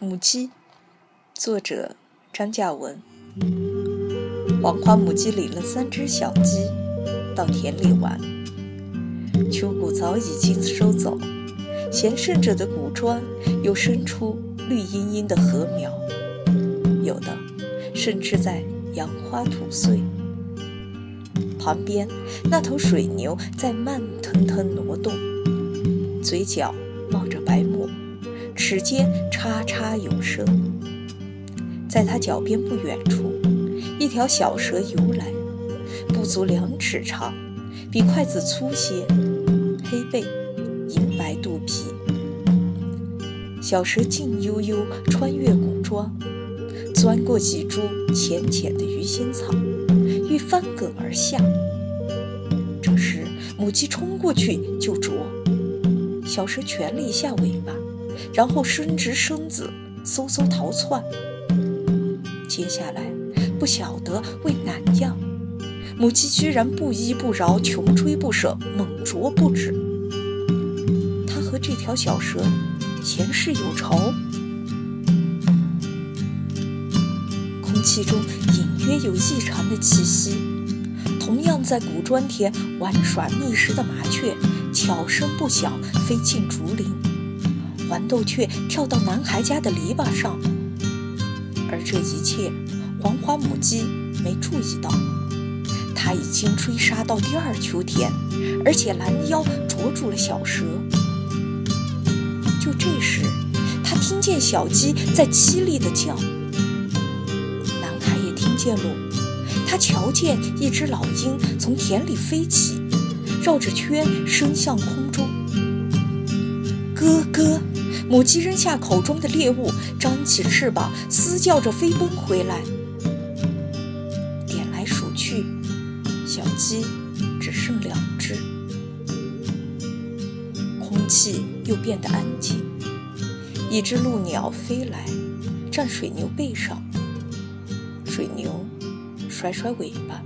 母鸡，作者张嘉文。黄花母鸡领了三只小鸡到田里玩，秋谷早已经收走，闲剩着的谷庄又生出绿茵茵的禾苗，有的甚至在杨花吐穗。旁边那头水牛在慢腾腾挪动，嘴角冒着白沫。齿间叉叉有声，在他脚边不远处，一条小蛇游来，不足两尺长，比筷子粗些，黑背，银白肚皮。小蛇静悠悠穿越谷庄，钻过几株浅浅的鱼腥草，欲翻梗而下。这时母鸡冲过去就啄，小蛇蜷了一下尾巴。然后伸直身子，嗖嗖逃窜。接下来，不晓得为哪样，母鸡居然不依不饶，穷追不舍，猛啄不止。它和这条小蛇前世有仇。空气中隐约有异常的气息。同样在古砖田玩耍觅食的麻雀，悄声不响飞进竹林。黄豆雀跳到男孩家的篱笆上，而这一切黄花母鸡没注意到。它已经追杀到第二秋天，而且拦腰捉住了小蛇。就这时，它听见小鸡在凄厉地叫。男孩也听见了，他瞧见一只老鹰从田里飞起，绕着圈升向空中。咯咯。母鸡扔下口中的猎物，张起翅膀，嘶叫着飞奔回来。点来数去，小鸡只剩两只。空气又变得安静。一只鹭鸟飞来，站水牛背上。水牛甩甩尾巴。